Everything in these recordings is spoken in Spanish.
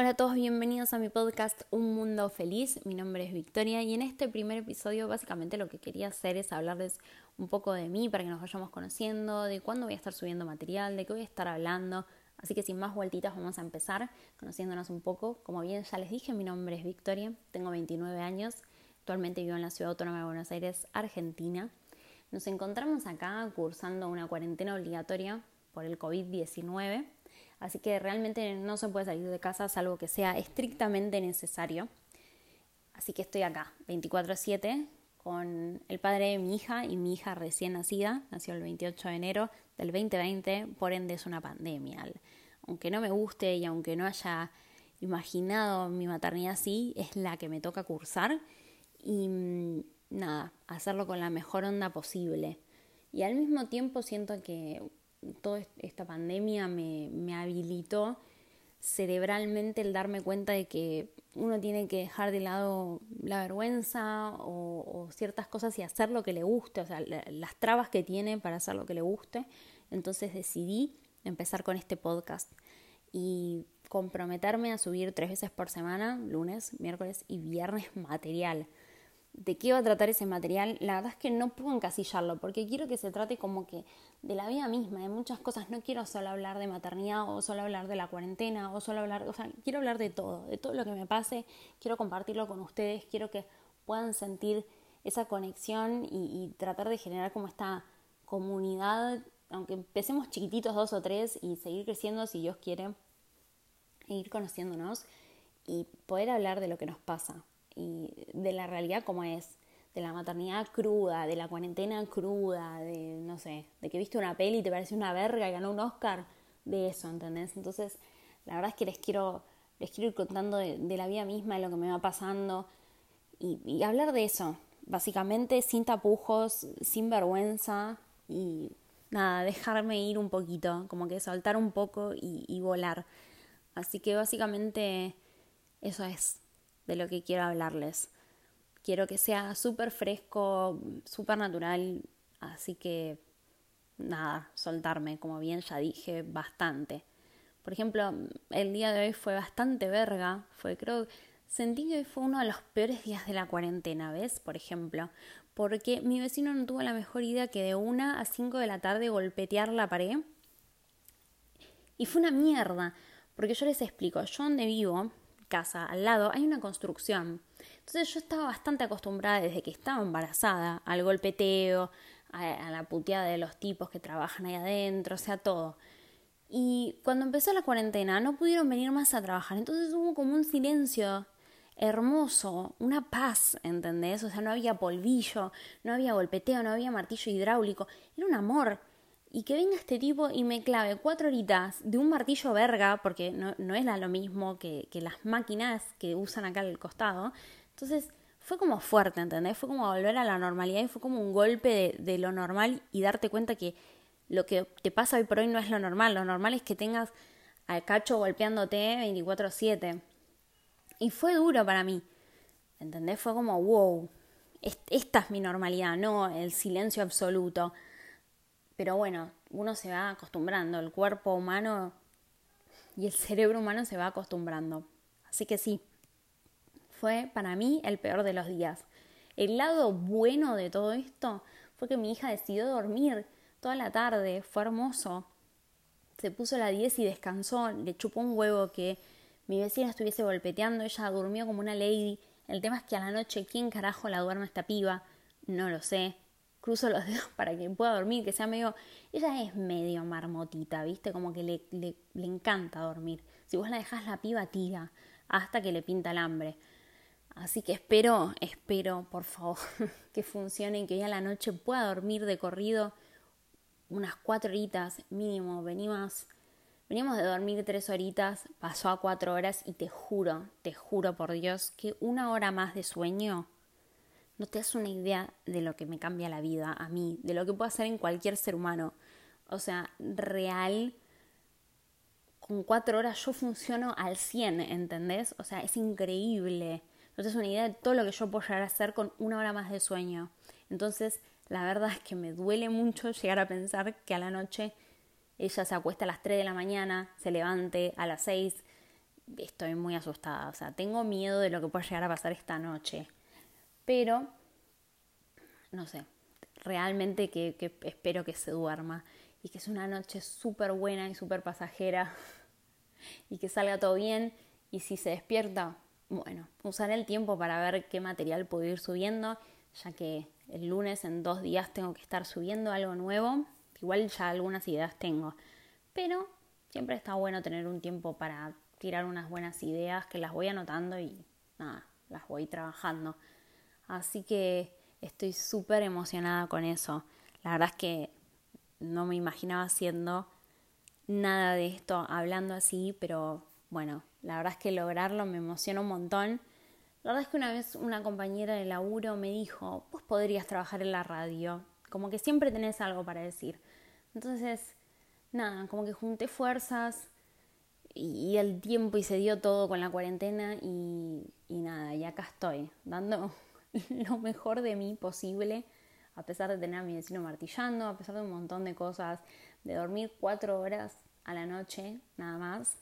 Hola a todos, bienvenidos a mi podcast Un Mundo Feliz. Mi nombre es Victoria y en este primer episodio básicamente lo que quería hacer es hablarles un poco de mí para que nos vayamos conociendo, de cuándo voy a estar subiendo material, de qué voy a estar hablando. Así que sin más vueltitas vamos a empezar conociéndonos un poco. Como bien ya les dije, mi nombre es Victoria, tengo 29 años, actualmente vivo en la Ciudad Autónoma de Buenos Aires, Argentina. Nos encontramos acá cursando una cuarentena obligatoria por el COVID-19 Así que realmente no se puede salir de casa salvo que sea estrictamente necesario. Así que estoy acá, 24/7, con el padre de mi hija y mi hija recién nacida, nació el 28 de enero del 2020, por ende es una pandemia. Aunque no me guste y aunque no haya imaginado mi maternidad así, es la que me toca cursar y mm, nada, hacerlo con la mejor onda posible. Y al mismo tiempo siento que toda esta pandemia me, me habilitó cerebralmente el darme cuenta de que uno tiene que dejar de lado la vergüenza o, ciertas cosas y hacer lo que le guste, o sea, las trabas que tiene para hacer lo que le guste. Entonces decidí empezar con este podcast y comprometerme a subir tres veces por semana, lunes, miércoles y viernes material de qué va a tratar ese material, la verdad es que no puedo encasillarlo, porque quiero que se trate como que de la vida misma, de muchas cosas. No quiero solo hablar de maternidad o solo hablar de la cuarentena o solo hablar, o sea, quiero hablar de todo, de todo lo que me pase, quiero compartirlo con ustedes, quiero que puedan sentir esa conexión y, tratar de generar como esta comunidad, aunque empecemos chiquititos dos o tres y seguir creciendo si Dios quiere, e ir conociéndonos y poder hablar de lo que nos pasa, y de la realidad como es, de la maternidad cruda, de la cuarentena cruda, de, no sé, de que viste una peli y te parece una verga y ganó un Oscar, de eso, ¿entendés? Entonces, la verdad es que les quiero, les quiero ir contando de, la vida misma, de lo que me va pasando y, y, hablar de eso, básicamente sin tapujos, sin vergüenza y nada, dejarme ir un poquito, como que soltar un poco y, y volar. Así que básicamente eso es de lo que quiero hablarles. Quiero que sea súper fresco, súper natural, así que nada, soltarme, como bien ya dije, bastante. Por ejemplo, el día de hoy fue bastante verga, fue creo, sentí que fue uno de los peores días de la cuarentena, ¿ves? Por ejemplo, porque mi vecino no tuvo la mejor idea que de una a cinco de la tarde golpetear la pared. Y fue una mierda, porque yo les explico, yo donde vivo, casa al lado hay una construcción. Entonces yo estaba bastante acostumbrada desde que estaba embarazada al golpeteo, a, la puteada de los tipos que trabajan ahí adentro, o sea, todo. Y cuando empezó la cuarentena no pudieron venir más a trabajar, entonces hubo como un silencio hermoso, una paz, ¿entendés? O sea, no había polvillo, no había golpeteo, no había martillo hidráulico, era un amor y que venga este tipo y me clave cuatro horitas de un martillo verga, porque no, no es lo mismo que, que, las máquinas que usan acá al costado. Entonces fue como fuerte, ¿entendés? Fue como volver a la normalidad y fue como un golpe de, de lo normal y darte cuenta que lo que te pasa hoy por hoy no es lo normal. Lo normal es que tengas al cacho golpeándote 24/7. Y fue duro para mí, ¿entendés? Fue como, wow, esta es mi normalidad, no el silencio absoluto pero bueno, uno se va acostumbrando, el cuerpo humano y el cerebro humano se va acostumbrando. Así que sí, fue para mí el peor de los días. El lado bueno de todo esto fue que mi hija decidió dormir toda la tarde, fue hermoso. Se puso a la 10 y descansó, le chupó un huevo que mi vecina estuviese golpeteando, ella durmió como una lady. El tema es que a la noche, ¿quién carajo la duerme esta piba? No lo sé cruzo los dedos para que pueda dormir, que sea medio... Ella es medio marmotita, ¿viste? Como que le, le, le encanta dormir. Si vos la dejás la piba, tira, hasta que le pinta el hambre. Así que espero, espero, por favor, que funcione y que hoy a la noche pueda dormir de corrido unas cuatro horitas mínimo. Venimos, venimos de dormir tres horitas, pasó a cuatro horas y te juro, te juro por Dios que una hora más de sueño no te das una idea de lo que me cambia la vida a mí, de lo que puedo hacer en cualquier ser humano. O sea, real, con cuatro horas yo funciono al 100, ¿entendés? O sea, es increíble. No te das una idea de todo lo que yo puedo llegar a hacer con una hora más de sueño. Entonces, la verdad es que me duele mucho llegar a pensar que a la noche ella se acuesta a las 3 de la mañana, se levante a las 6, estoy muy asustada, o sea, tengo miedo de lo que pueda llegar a pasar esta noche. Pero, no sé, realmente que, espero que se duerma y que es una noche súper buena y súper pasajera y que salga todo bien y si se despierta, bueno, usaré el tiempo para ver qué material puedo ir subiendo, ya que el lunes en dos días tengo que estar subiendo algo nuevo, igual ya algunas ideas tengo, pero siempre está bueno tener un tiempo para tirar unas buenas ideas que las voy anotando y nada, las voy trabajando. Así que estoy súper emocionada con eso. La verdad es que no me imaginaba haciendo nada de esto hablando así, pero bueno, la verdad es que lograrlo me emociona un montón. La verdad es que una vez una compañera de laburo me dijo, vos podrías trabajar en la radio, como que siempre tenés algo para decir. Entonces, nada, como que junté fuerzas y, el tiempo y se dio todo con la cuarentena y, y nada, y acá estoy, dando lo mejor de mí posible, a pesar de tener a mi vecino martillando, a pesar de un montón de cosas, de dormir cuatro horas a la noche, nada más.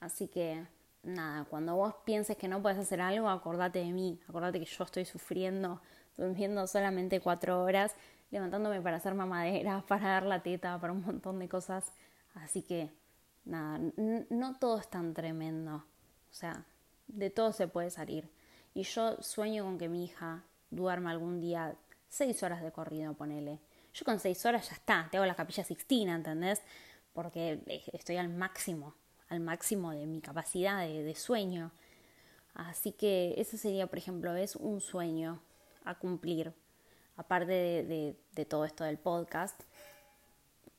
Así que, nada, cuando vos pienses que no puedes hacer algo, acordate de mí, acordate que yo estoy sufriendo, durmiendo solamente cuatro horas, levantándome para hacer mamadera, para dar la teta, para un montón de cosas. Así que, nada, no todo es tan tremendo. O sea, de todo se puede salir. Y yo sueño con que mi hija duerma algún día seis horas de corrido, ponele. Yo con seis horas ya está, tengo la capilla sixtina, ¿entendés? Porque estoy al máximo, al máximo de mi capacidad de, sueño. Así que eso sería, por ejemplo, es un sueño a cumplir. Aparte de, de todo esto del podcast,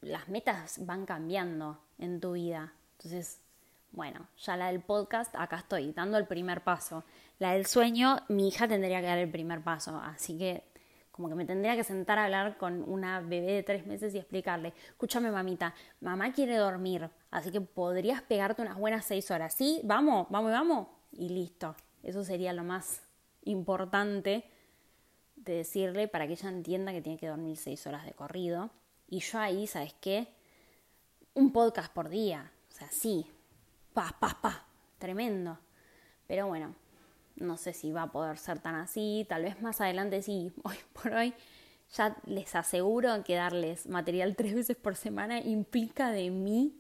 las metas van cambiando en tu vida. Entonces, bueno, ya la del podcast, acá estoy, dando el primer paso. La del sueño, mi hija tendría que dar el primer paso, así que como que me tendría que sentar a hablar con una bebé de tres meses y explicarle, escúchame mamita, mamá quiere dormir, así que podrías pegarte unas buenas seis horas, ¿sí? Vamos, vamos, vamos. Y listo. Eso sería lo más importante de decirle para que ella entienda que tiene que dormir seis horas de corrido. Y yo ahí, ¿sabes qué? Un podcast por día. O sea, sí. Pa, pa, pa. Tremendo. Pero bueno, no sé si va a poder ser tan así, tal vez más adelante sí, hoy por hoy ya les aseguro que darles material tres veces por semana implica de mí,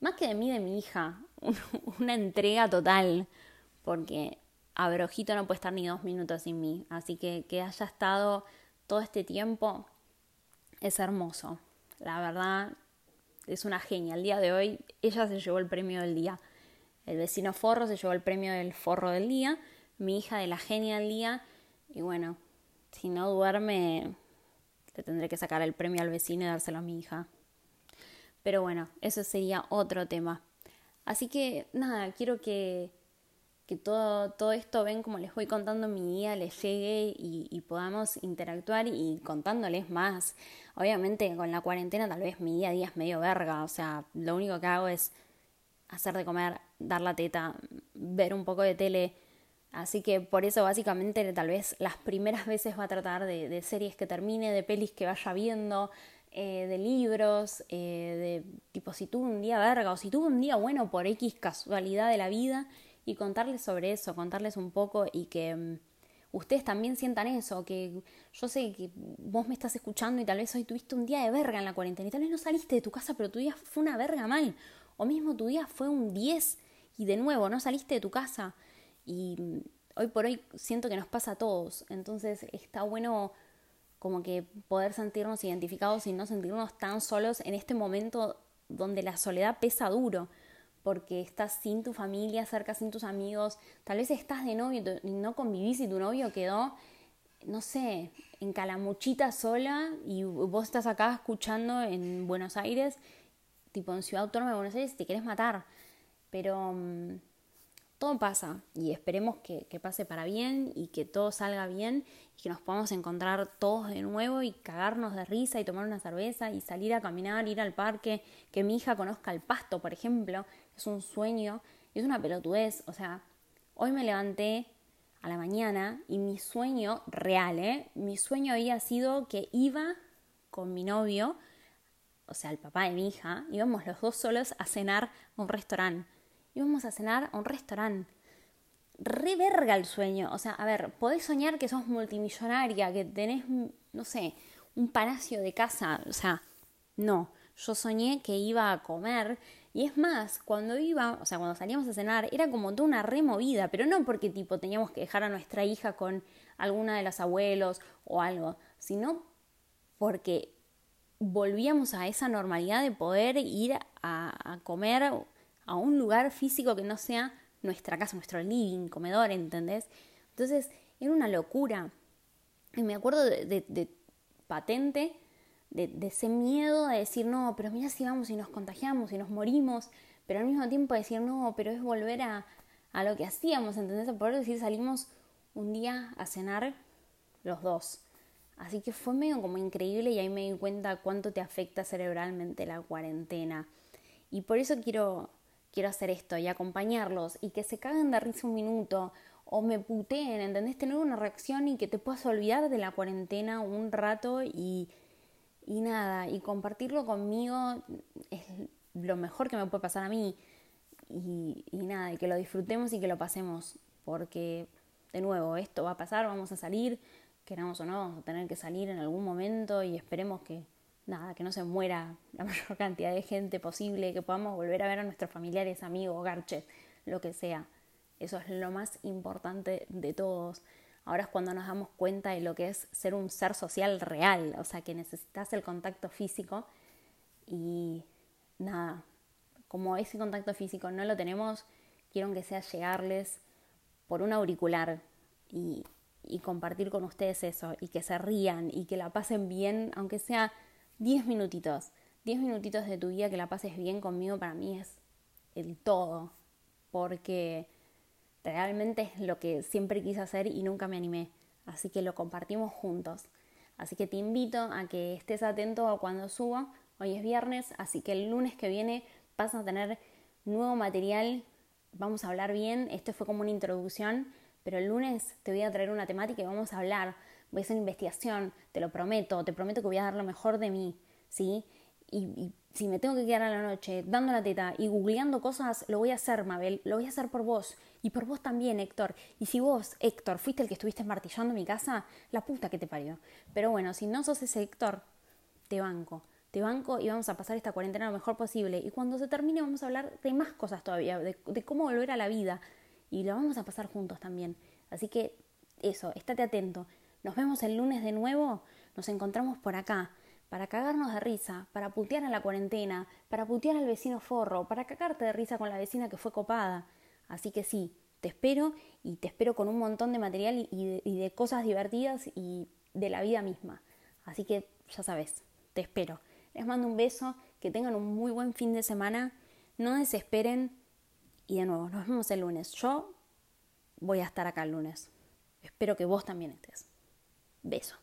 más que de mí, de mi hija, una entrega total, porque Abrojito no puede estar ni dos minutos sin mí, así que que haya estado todo este tiempo es hermoso, la verdad es una genia, el día de hoy ella se llevó el premio del día el vecino forro se llevó el premio del forro del día, mi hija de la genia del día, y bueno, si no duerme, le tendré que sacar el premio al vecino y dárselo a mi hija. Pero bueno, eso sería otro tema. Así que nada, quiero que, que todo, todo esto, ven como les voy contando mi día, les llegue y, podamos interactuar y contándoles más. Obviamente con la cuarentena tal vez mi día a día es medio verga, o sea, lo único que hago es hacer de comer, dar la teta, ver un poco de tele. Así que por eso básicamente tal vez las primeras veces va a tratar de, series que termine, de pelis que vaya viendo, eh, de libros, eh, de tipo si tuve un día verga o si tuve un día bueno por X casualidad de la vida y contarles sobre eso, contarles un poco y que mm, ustedes también sientan eso, que yo sé que vos me estás escuchando y tal vez hoy tuviste un día de verga en la cuarentena y tal vez no saliste de tu casa pero tu día fue una verga mal o mismo tu día fue un 10 y de nuevo no saliste de tu casa. Y mm, hoy por hoy siento que nos pasa a todos. Entonces está bueno como que poder sentirnos identificados y no sentirnos tan solos en este momento donde la soledad pesa duro, porque estás sin tu familia, cerca sin tus amigos, tal vez estás de novio y no convivís y tu novio quedó, no sé, en Calamuchita sola y vos estás acá escuchando en Buenos Aires tipo en Ciudad Autónoma de Buenos Aires, te querés matar. Pero mm, todo pasa y esperemos que, pase para bien y que todo salga bien y que nos podamos encontrar todos de nuevo y cagarnos de risa y tomar una cerveza y salir a caminar, ir al parque, que mi hija conozca el pasto, por ejemplo, es un sueño, es una pelotudez, o sea, hoy me levanté a la mañana y mi sueño real, ¿eh? Mi sueño había sido que iba con mi novio o sea, el papá de mi hija, íbamos los dos solos a cenar a un restaurante. Íbamos a cenar a un restaurante. Re verga el sueño. O sea, a ver, podés soñar que sos multimillonaria, que tenés, no sé, un palacio de casa. O sea, no. Yo soñé que iba a comer. Y es más, cuando iba, o sea, cuando salíamos a cenar, era como toda una removida, pero no porque tipo teníamos que dejar a nuestra hija con alguna de los abuelos o algo, sino porque volvíamos a esa normalidad de poder ir a, a comer a un lugar físico que no sea nuestra casa, nuestro living, comedor, ¿entendés? Entonces era una locura. Y me acuerdo de, patente, de, ese miedo de decir, no, pero mira si vamos y nos contagiamos y nos morimos, pero al mismo tiempo decir, no, pero es volver a, a lo que hacíamos, ¿entendés? A poder decir, salimos un día a cenar los dos. Así que fue medio como increíble y ahí me di cuenta cuánto te afecta cerebralmente la cuarentena. Y por eso quiero quiero hacer esto y acompañarlos y que se caguen de risa un minuto o me puteen, ¿entendés? Tener una reacción y que te puedas olvidar de la cuarentena un rato y, y nada, y compartirlo conmigo es lo mejor que me puede pasar a mí y, y nada, y que lo disfrutemos y que lo pasemos porque de nuevo esto va a pasar, vamos a salir, queramos o no, vamos a tener que salir en algún momento y esperemos que nada, que no se muera la mayor cantidad de gente posible, que podamos volver a ver a nuestros familiares, amigos, garches, lo que sea. Eso es lo más importante de todos. Ahora es cuando nos damos cuenta de lo que es ser un ser social real, o sea, que necesitas el contacto físico y nada, como ese contacto físico no lo tenemos, quiero que sea llegarles por un auricular y, y compartir con ustedes eso y que se rían y que la pasen bien, aunque sea 10 minutitos, 10 minutitos de tu vida que la pases bien conmigo para mí es el todo, porque realmente es lo que siempre quise hacer y nunca me animé, así que lo compartimos juntos. Así que te invito a que estés atento a cuando suba. Hoy es viernes, así que el lunes que viene vas a tener nuevo material. Vamos a hablar bien. Esto fue como una introducción, pero el lunes te voy a traer una temática y vamos a hablar voy a hacer investigación, te lo prometo, te prometo que voy a dar lo mejor de mí, ¿sí? Y, si me tengo que quedar a la noche dando la teta y googleando cosas, lo voy a hacer, Mabel, lo voy a hacer por vos y por vos también, Héctor. Y si vos, Héctor, fuiste el que estuviste martillando mi casa, la puta que te parió. Pero bueno, si no sos ese Héctor, te banco. Te banco y vamos a pasar esta cuarentena lo mejor posible. Y cuando se termine vamos a hablar de más cosas todavía, de, de cómo volver a la vida. Y lo vamos a pasar juntos también. Así que eso, estate atento. Nos vemos el lunes de nuevo, nos encontramos por acá, para cagarnos de risa, para putear a la cuarentena, para putear al vecino forro, para cagarte de risa con la vecina que fue copada. Así que sí, te espero y te espero con un montón de material y de, cosas divertidas y de la vida misma. Así que ya sabes, te espero. Les mando un beso, que tengan un muy buen fin de semana, no desesperen y de nuevo, nos vemos el lunes. Yo voy a estar acá el lunes. Espero que vos también estés. Beso.